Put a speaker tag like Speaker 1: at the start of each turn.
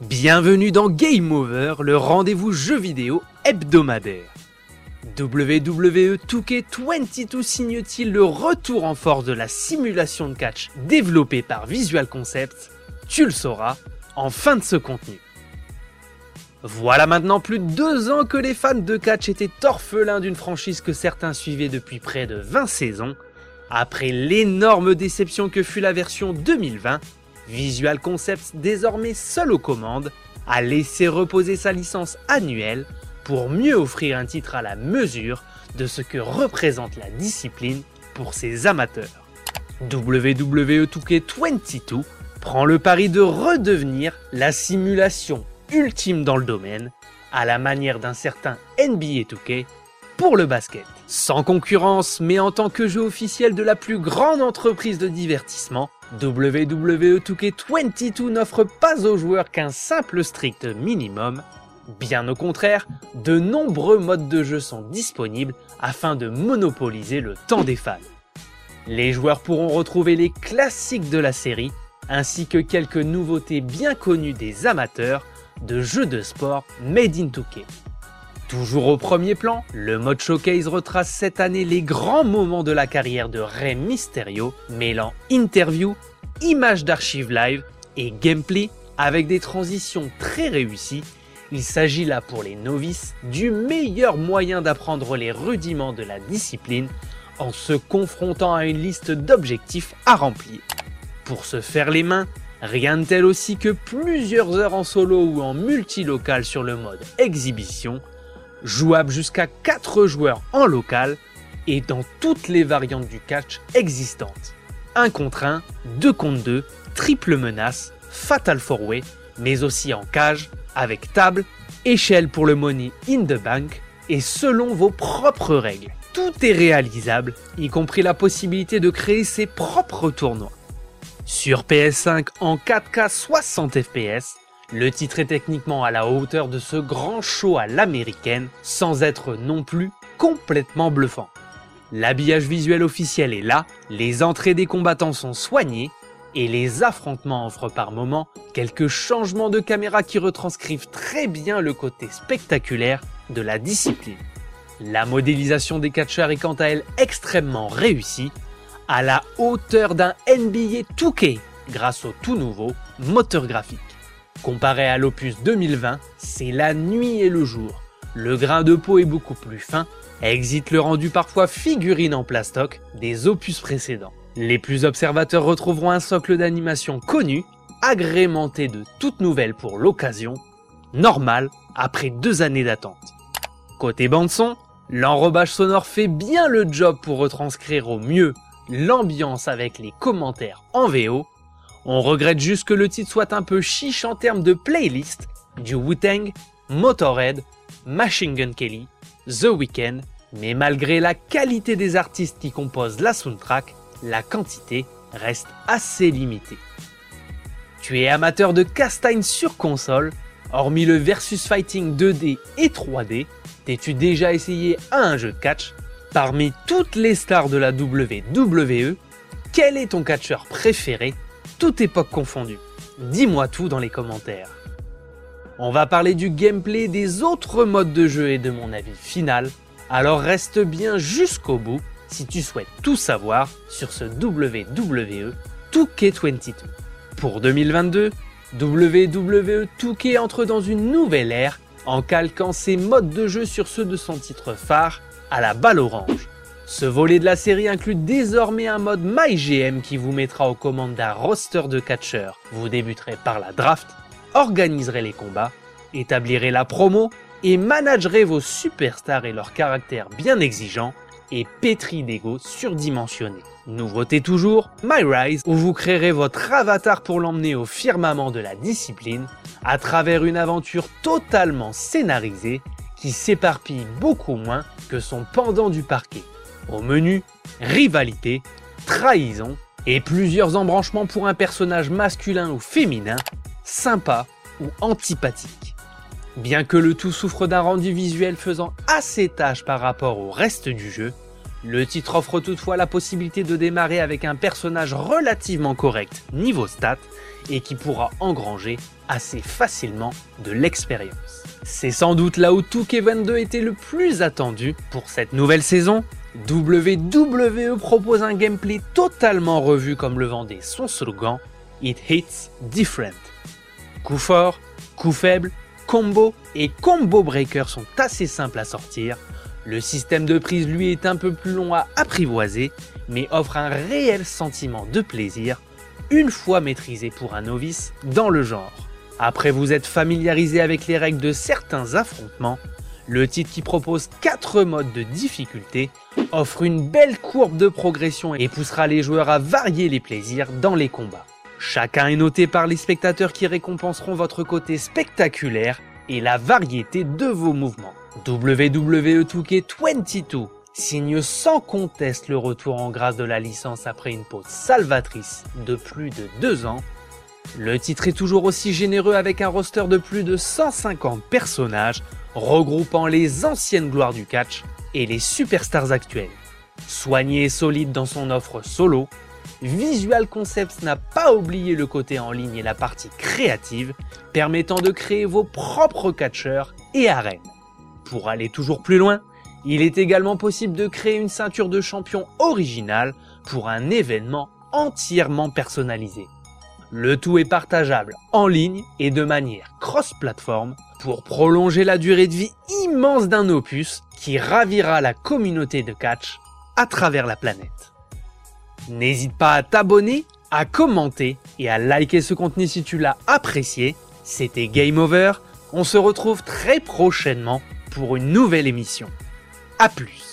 Speaker 1: Bienvenue dans Game Over, le rendez-vous jeu vidéo hebdomadaire. WWE 2K22 signe-t-il le retour en force de la simulation de catch développée par Visual Concepts? Tu le sauras en fin de ce contenu. Voilà maintenant plus de deux ans que les fans de catch étaient orphelins d'une franchise que certains suivaient depuis près de 20 saisons. Après l'énorme déception que fut la version 2020, Visual Concepts, désormais seul aux commandes, a laissé reposer sa licence annuelle pour mieux offrir un titre à la mesure de ce que représente la discipline pour ses amateurs. WWE 2K22 prend le pari de redevenir la simulation ultime dans le domaine, à la manière d'un certain NBA 2K pour le basket. Sans concurrence, mais en tant que jeu officiel de la plus grande entreprise de divertissement, WWE 2K22 n'offre pas aux joueurs qu'un simple strict minimum. Bien au contraire, de nombreux modes de jeu sont disponibles afin de monopoliser le temps des fans. Les joueurs pourront retrouver les classiques de la série, ainsi que quelques nouveautés bien connues des amateurs de jeux de sport made in 2K. Toujours au premier plan, le mode showcase retrace cette année les grands moments de la carrière de Rey Mysterio, mêlant interview, images d'archives live et gameplay avec des transitions très réussies. Il s'agit là pour les novices du meilleur moyen d'apprendre les rudiments de la discipline en se confrontant à une liste d'objectifs à remplir. Pour se faire les mains, rien de tel aussi que plusieurs heures en solo ou en multilocal sur le mode exhibition jouable jusqu'à 4 joueurs en local et dans toutes les variantes du catch existantes. 1 contre 1, 2 contre 2, triple menace, fatal four way, mais aussi en cage, avec table, échelle pour le money in the bank et selon vos propres règles. Tout est réalisable, y compris la possibilité de créer ses propres tournois. Sur PS5 en 4K 60 fps, le titre est techniquement à la hauteur de ce grand show à l'américaine, sans être non plus complètement bluffant. L'habillage visuel officiel est là, les entrées des combattants sont soignées, et les affrontements offrent par moments quelques changements de caméra qui retranscrivent très bien le côté spectaculaire de la discipline. La modélisation des catcheurs est quant à elle extrêmement réussie, à la hauteur d'un NBA 2K grâce au tout nouveau moteur graphique. Comparé à l'opus 2020, c'est la nuit et le jour. Le grain de peau est beaucoup plus fin, exit le rendu parfois figurine en plastoc des opus précédents. Les plus observateurs retrouveront un socle d'animation connu, agrémenté de toutes nouvelles pour l'occasion, normal après deux années d'attente. Côté bande son, l'enrobage sonore fait bien le job pour retranscrire au mieux l'ambiance avec les commentaires en VO on regrette juste que le titre soit un peu chiche en termes de playlist du Wu-Tang, Motorhead, Machine Gun Kelly, The Weeknd, mais malgré la qualité des artistes qui composent la soundtrack, la quantité reste assez limitée. Tu es amateur de castagne sur console, hormis le versus fighting 2D et 3D, t'es-tu déjà essayé un jeu de catch? Parmi toutes les stars de la WWE, quel est ton catcheur préféré? Toute époque confondue. Dis-moi tout dans les commentaires. On va parler du gameplay des autres modes de jeu et de mon avis final, alors reste bien jusqu'au bout si tu souhaites tout savoir sur ce WWE 2K22. Pour 2022, WWE 2K entre dans une nouvelle ère en calquant ses modes de jeu sur ceux de son titre phare à la balle orange. Ce volet de la série inclut désormais un mode MyGM qui vous mettra aux commandes d'un roster de catcheurs. Vous débuterez par la draft, organiserez les combats, établirez la promo et managerez vos superstars et leurs caractères bien exigeants et pétris d'ego surdimensionnés. Nouveauté toujours, MyRise, où vous créerez votre avatar pour l'emmener au firmament de la discipline à travers une aventure totalement scénarisée qui s'éparpille beaucoup moins que son pendant du parquet. Au menu, rivalité, trahison et plusieurs embranchements pour un personnage masculin ou féminin, sympa ou antipathique. Bien que le tout souffre d'un rendu visuel faisant assez tâche par rapport au reste du jeu, Le titre offre toutefois la possibilité de démarrer avec un personnage relativement correct niveau stats et qui pourra engranger assez facilement de l'expérience. C'est sans doute là où 2K22 était le plus attendu pour cette nouvelle saison. WWE propose un gameplay totalement revu comme le vendait son slogan It Hits Different. Coup fort, coup faible, combo et combo breaker sont assez simples à sortir. Le système de prise lui est un peu plus long à apprivoiser, mais offre un réel sentiment de plaisir une fois maîtrisé pour un novice dans le genre. Après vous être familiarisé avec les règles de certains affrontements, le titre qui propose 4 modes de difficulté offre une belle courbe de progression et poussera les joueurs à varier les plaisirs dans les combats. Chacun est noté par les spectateurs qui récompenseront votre côté spectaculaire et la variété de vos mouvements. WWE 2K22 signe sans conteste le retour en grâce de la licence après une pause salvatrice de plus de deux ans. Le titre est toujours aussi généreux avec un roster de plus de 150 personnages regroupant les anciennes gloires du catch et les superstars actuelles. Soigné et solide dans son offre solo, Visual Concepts n'a pas oublié le côté en ligne et la partie créative, permettant de créer vos propres catcheurs et arènes. Pour aller toujours plus loin, il est également possible de créer une ceinture de champion originale pour un événement entièrement personnalisé. Le tout est partageable en ligne et de manière cross-platform pour prolonger la durée de vie immense d'un opus qui ravira la communauté de catch à travers la planète. N'hésite pas à t'abonner, à commenter et à liker ce contenu si tu l'as apprécié. C'était Game Over. On se retrouve très prochainement pour une nouvelle émission. A plus